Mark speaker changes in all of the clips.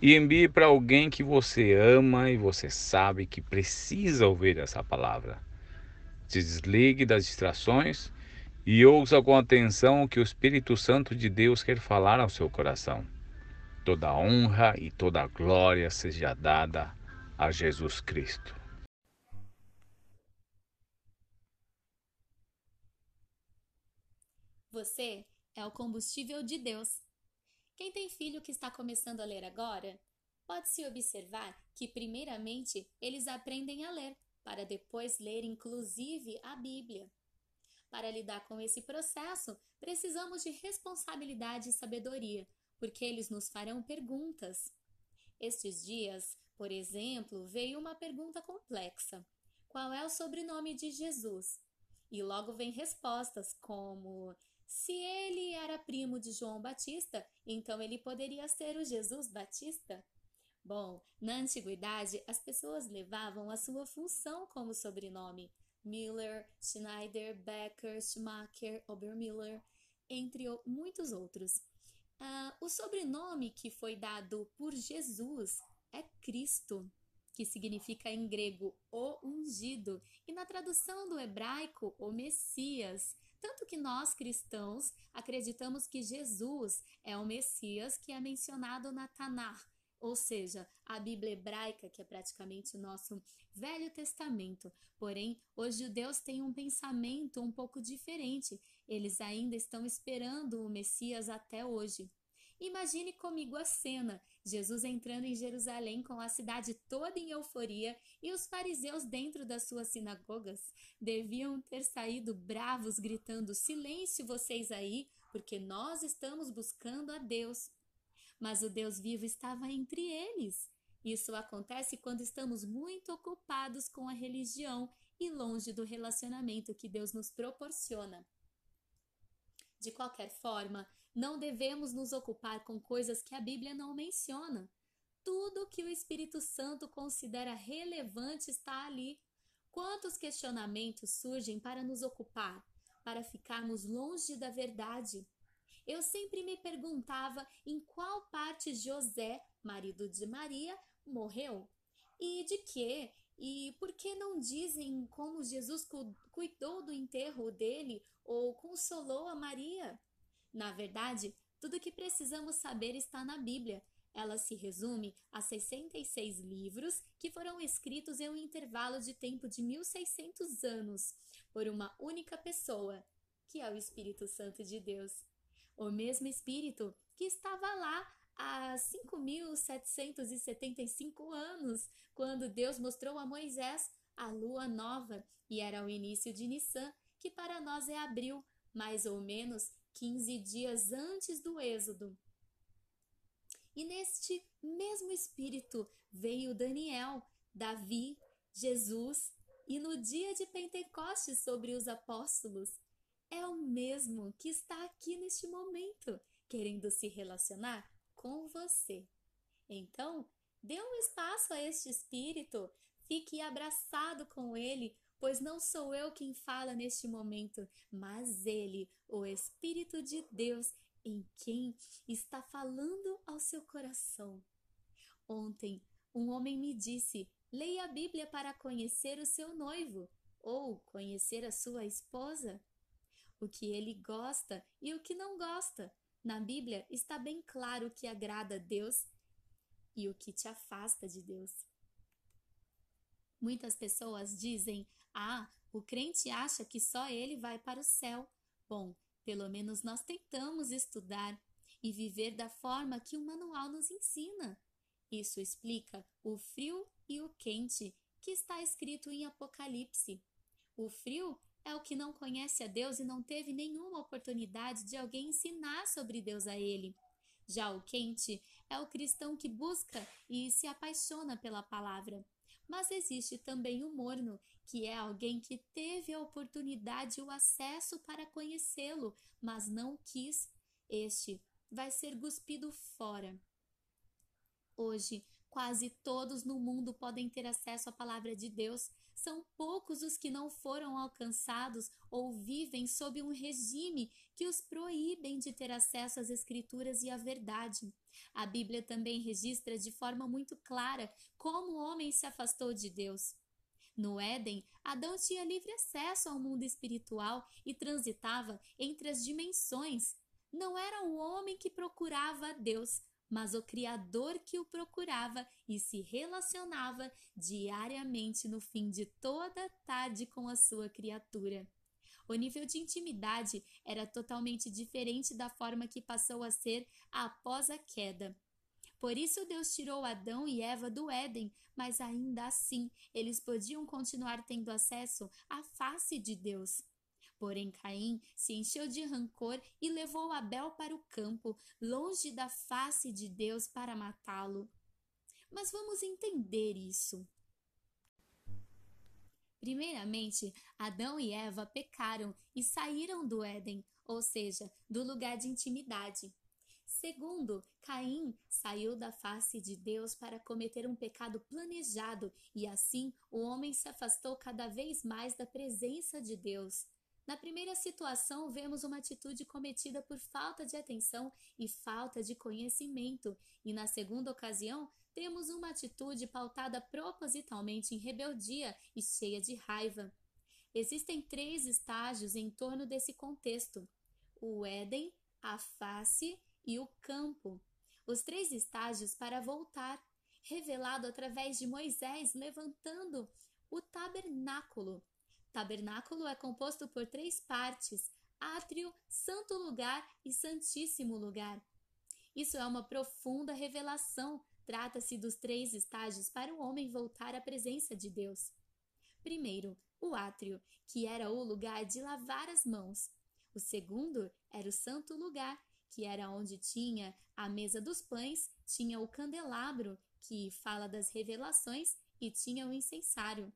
Speaker 1: e envie para alguém que você ama e você sabe que precisa ouvir essa palavra. Se desligue das distrações e ouça com atenção o que o Espírito Santo de Deus quer falar ao seu coração. Toda honra e toda glória seja dada a Jesus Cristo.
Speaker 2: Você é o combustível de Deus. Quem tem filho que está começando a ler agora, pode-se observar que, primeiramente, eles aprendem a ler, para depois ler, inclusive, a Bíblia. Para lidar com esse processo, precisamos de responsabilidade e sabedoria, porque eles nos farão perguntas. Estes dias, por exemplo, veio uma pergunta complexa: Qual é o sobrenome de Jesus? E logo vem respostas como: se ele era primo de João Batista, então ele poderia ser o Jesus Batista? Bom, na antiguidade, as pessoas levavam a sua função como sobrenome. Miller, Schneider, Becker, Schumacher, Obermiller, entre muitos outros. Uh, o sobrenome que foi dado por Jesus é Cristo, que significa em grego o ungido, e na tradução do hebraico, o Messias. Tanto que nós cristãos acreditamos que Jesus é o Messias que é mencionado na Tanakh, ou seja, a Bíblia hebraica, que é praticamente o nosso Velho Testamento. Porém, os judeus têm um pensamento um pouco diferente. Eles ainda estão esperando o Messias até hoje. Imagine comigo a cena: Jesus entrando em Jerusalém com a cidade toda em euforia e os fariseus dentro das suas sinagogas. Deviam ter saído bravos, gritando: Silêncio, vocês aí, porque nós estamos buscando a Deus. Mas o Deus vivo estava entre eles. Isso acontece quando estamos muito ocupados com a religião e longe do relacionamento que Deus nos proporciona. De qualquer forma, não devemos nos ocupar com coisas que a Bíblia não menciona. Tudo que o Espírito Santo considera relevante está ali. Quantos questionamentos surgem para nos ocupar, para ficarmos longe da verdade? Eu sempre me perguntava em qual parte José, marido de Maria, morreu. E de que? E por que não dizem como Jesus cuidou do enterro dele ou consolou a Maria? Na verdade, tudo o que precisamos saber está na Bíblia. Ela se resume a 66 livros que foram escritos em um intervalo de tempo de 1600 anos por uma única pessoa, que é o Espírito Santo de Deus. O mesmo Espírito que estava lá há 5.775 anos, quando Deus mostrou a Moisés a lua nova, e era o início de Nissan, que para nós é abril, mais ou menos 15 dias antes do Êxodo. E neste mesmo espírito veio Daniel, Davi, Jesus e no dia de Pentecostes sobre os apóstolos. É o mesmo que está aqui neste momento, querendo se relacionar com você. Então, dê um espaço a este espírito, fique abraçado com ele, pois não sou eu quem fala neste momento, mas Ele, o Espírito de Deus, em quem está falando ao seu coração. Ontem, um homem me disse: leia a Bíblia para conhecer o seu noivo ou conhecer a sua esposa. O que ele gosta e o que não gosta. Na Bíblia está bem claro o que agrada a Deus e o que te afasta de Deus. Muitas pessoas dizem: ah, o crente acha que só ele vai para o céu. Bom, pelo menos nós tentamos estudar e viver da forma que o manual nos ensina. Isso explica o frio e o quente que está escrito em Apocalipse. O frio é o que não conhece a Deus e não teve nenhuma oportunidade de alguém ensinar sobre Deus a ele. Já o quente é o cristão que busca e se apaixona pela palavra. Mas existe também o morno, que é alguém que teve a oportunidade e o acesso para conhecê-lo, mas não quis. Este vai ser cuspido fora. Hoje, quase todos no mundo podem ter acesso à palavra de Deus. São poucos os que não foram alcançados ou vivem sob um regime que os proíbem de ter acesso às Escrituras e à verdade. A Bíblia também registra de forma muito clara como o homem se afastou de Deus. No Éden, Adão tinha livre acesso ao mundo espiritual e transitava entre as dimensões. Não era o homem que procurava a Deus, mas o Criador que o procurava e se relacionava diariamente no fim de toda tarde com a sua criatura. O nível de intimidade era totalmente diferente da forma que passou a ser após a queda. Por isso Deus tirou Adão e Eva do Éden, mas ainda assim eles podiam continuar tendo acesso à face de Deus. Porém, Caim se encheu de rancor e levou Abel para o campo, longe da face de Deus, para matá-lo. Mas vamos entender isso. Primeiramente, Adão e Eva pecaram e saíram do Éden, ou seja, do lugar de intimidade. Segundo, Caim saiu da face de Deus para cometer um pecado planejado e assim o homem se afastou cada vez mais da presença de Deus. Na primeira situação, vemos uma atitude cometida por falta de atenção e falta de conhecimento, e na segunda ocasião, temos uma atitude pautada propositalmente em rebeldia e cheia de raiva. Existem três estágios em torno desse contexto: o Éden, a face e o campo. Os três estágios para voltar, revelado através de Moisés levantando o tabernáculo, Tabernáculo é composto por três partes: átrio, santo lugar e santíssimo lugar. Isso é uma profunda revelação. Trata-se dos três estágios para o homem voltar à presença de Deus. Primeiro, o átrio, que era o lugar de lavar as mãos. O segundo era o santo lugar, que era onde tinha a mesa dos pães, tinha o candelabro, que fala das revelações, e tinha o incensário.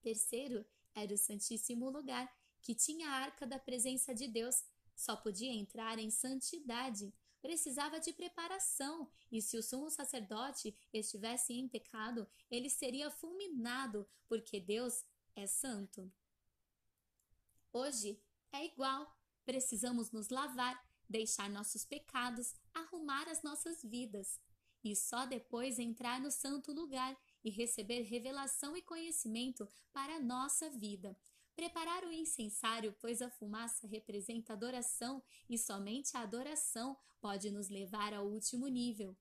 Speaker 2: Terceiro era o Santíssimo Lugar, que tinha a arca da presença de Deus. Só podia entrar em santidade. Precisava de preparação, e se o sumo sacerdote estivesse em pecado, ele seria fulminado, porque Deus é santo. Hoje é igual. Precisamos nos lavar, deixar nossos pecados, arrumar as nossas vidas e só depois entrar no santo lugar e receber revelação e conhecimento para a nossa vida. Preparar o incensário, pois a fumaça representa adoração e somente a adoração pode nos levar ao último nível.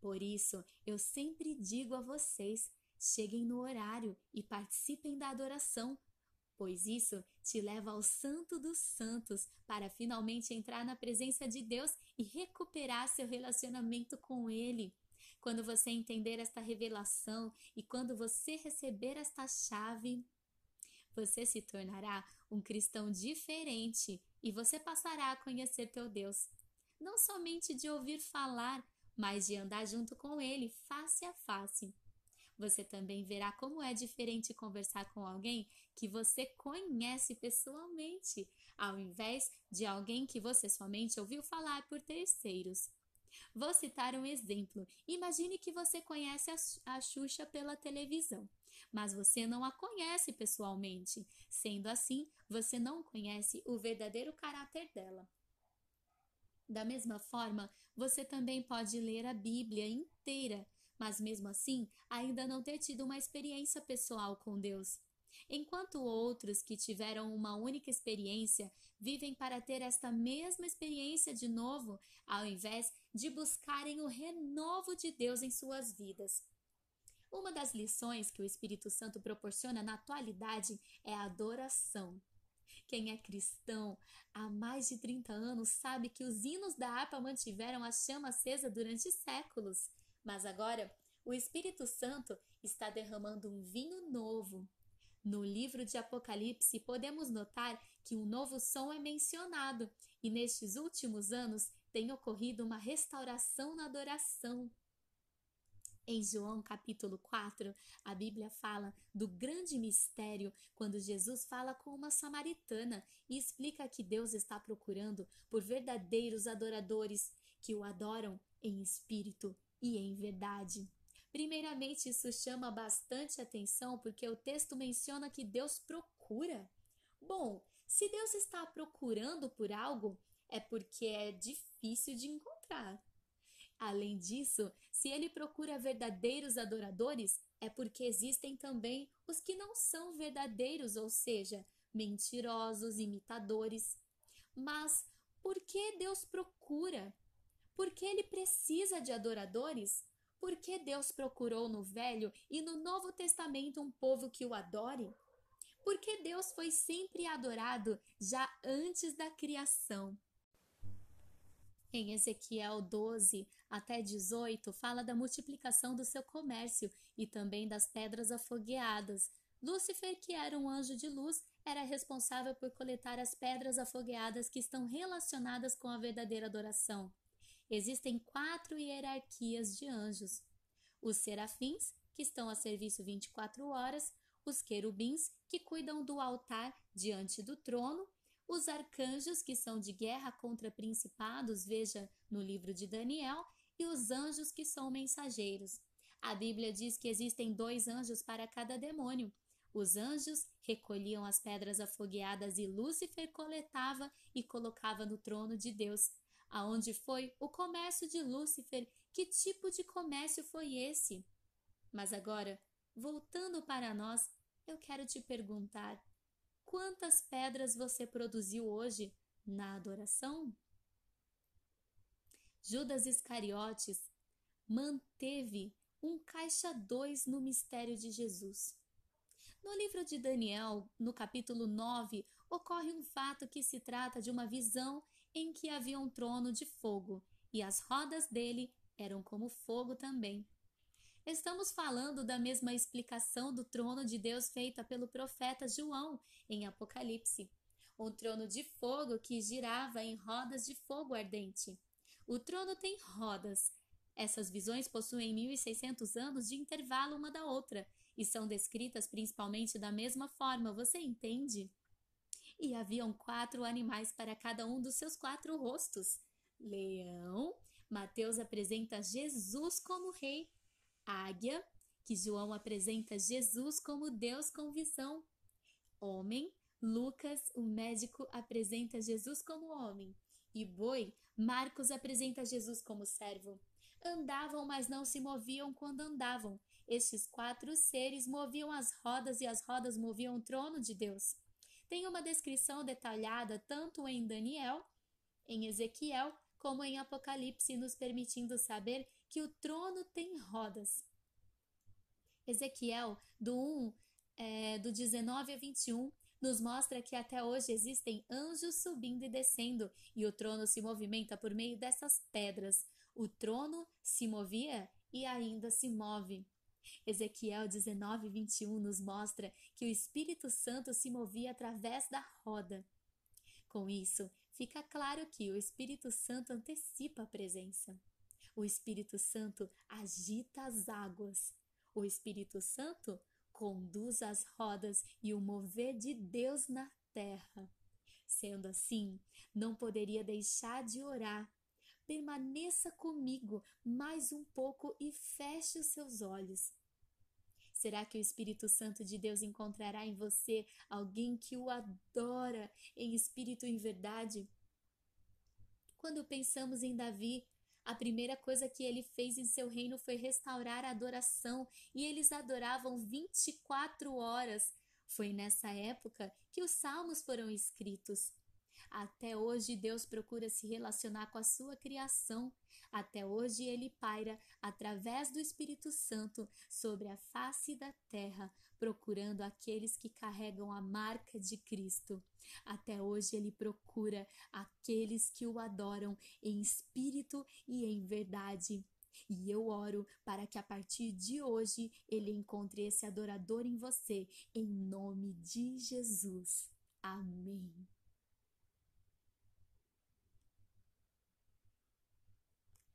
Speaker 2: Por isso, eu sempre digo a vocês: cheguem no horário e participem da adoração, pois isso te leva ao Santo dos Santos para finalmente entrar na presença de Deus e recuperar seu relacionamento com Ele. Quando você entender esta revelação e quando você receber esta chave, você se tornará um cristão diferente e você passará a conhecer teu Deus, não somente de ouvir falar, mas de andar junto com Ele, face a face. Você também verá como é diferente conversar com alguém que você conhece pessoalmente, ao invés de alguém que você somente ouviu falar por terceiros. Vou citar um exemplo. Imagine que você conhece a Xuxa pela televisão, mas você não a conhece pessoalmente. Sendo assim, você não conhece o verdadeiro caráter dela. Da mesma forma, você também pode ler a Bíblia inteira, mas mesmo assim ainda não ter tido uma experiência pessoal com Deus. Enquanto outros que tiveram uma única experiência vivem para ter esta mesma experiência de novo, ao invés de buscarem o renovo de Deus em suas vidas. Uma das lições que o Espírito Santo proporciona na atualidade é a adoração. Quem é cristão há mais de 30 anos sabe que os hinos da harpa mantiveram a chama acesa durante séculos, mas agora o Espírito Santo está derramando um vinho novo no livro de Apocalipse, podemos notar que um novo som é mencionado, e nestes últimos anos tem ocorrido uma restauração na adoração. Em João capítulo 4, a Bíblia fala do grande mistério quando Jesus fala com uma samaritana e explica que Deus está procurando por verdadeiros adoradores que o adoram em espírito e em verdade. Primeiramente, isso chama bastante atenção porque o texto menciona que Deus procura. Bom, se Deus está procurando por algo, é porque é difícil de encontrar. Além disso, se ele procura verdadeiros adoradores, é porque existem também os que não são verdadeiros, ou seja, mentirosos, imitadores. Mas por que Deus procura? Por que ele precisa de adoradores? Por que Deus procurou no Velho e no Novo Testamento um povo que o adore? Porque Deus foi sempre adorado já antes da criação. Em Ezequiel 12 até 18, fala da multiplicação do seu comércio e também das pedras afogueadas. Lúcifer, que era um anjo de luz, era responsável por coletar as pedras afogueadas que estão relacionadas com a verdadeira adoração. Existem quatro hierarquias de anjos: os serafins, que estão a serviço 24 horas, os querubins, que cuidam do altar diante do trono, os arcanjos, que são de guerra contra principados, veja no livro de Daniel, e os anjos, que são mensageiros. A Bíblia diz que existem dois anjos para cada demônio. Os anjos recolhiam as pedras afogueadas e Lúcifer coletava e colocava no trono de Deus. Aonde foi o comércio de Lúcifer? Que tipo de comércio foi esse? Mas agora, voltando para nós, eu quero te perguntar: Quantas pedras você produziu hoje na adoração? Judas Iscariotes manteve um caixa 2 no mistério de Jesus. No livro de Daniel, no capítulo 9, ocorre um fato que se trata de uma visão em que havia um trono de fogo e as rodas dele eram como fogo também. Estamos falando da mesma explicação do trono de Deus feita pelo profeta João em Apocalipse. Um trono de fogo que girava em rodas de fogo ardente. O trono tem rodas. Essas visões possuem 1600 anos de intervalo uma da outra e são descritas principalmente da mesma forma, você entende? E haviam quatro animais para cada um dos seus quatro rostos. Leão, Mateus apresenta Jesus como rei águia, que João apresenta Jesus como Deus com visão. Homem, Lucas, o médico, apresenta Jesus como homem. E boi, Marcos apresenta Jesus como servo. Andavam, mas não se moviam quando andavam. Estes quatro seres moviam as rodas e as rodas moviam o trono de Deus. Tem uma descrição detalhada tanto em Daniel, em Ezequiel, como em Apocalipse, nos permitindo saber que o trono tem rodas. Ezequiel, do 1, é, do 19 a 21, nos mostra que até hoje existem anjos subindo e descendo, e o trono se movimenta por meio dessas pedras. O trono se movia e ainda se move. Ezequiel 19, 21 nos mostra que o Espírito Santo se movia através da roda. Com isso, fica claro que o Espírito Santo antecipa a presença. O Espírito Santo agita as águas. O Espírito Santo conduz as rodas e o mover de Deus na terra. Sendo assim, não poderia deixar de orar. Permaneça comigo mais um pouco e feche os seus olhos. Será que o Espírito Santo de Deus encontrará em você alguém que o adora em espírito e em verdade? Quando pensamos em Davi, a primeira coisa que ele fez em seu reino foi restaurar a adoração e eles adoravam 24 horas. Foi nessa época que os salmos foram escritos. Até hoje, Deus procura se relacionar com a sua criação. Até hoje, ele paira, através do Espírito Santo, sobre a face da terra, procurando aqueles que carregam a marca de Cristo. Até hoje, ele procura aqueles que o adoram em espírito e em verdade. E eu oro para que a partir de hoje ele encontre esse adorador em você, em nome de Jesus. Amém.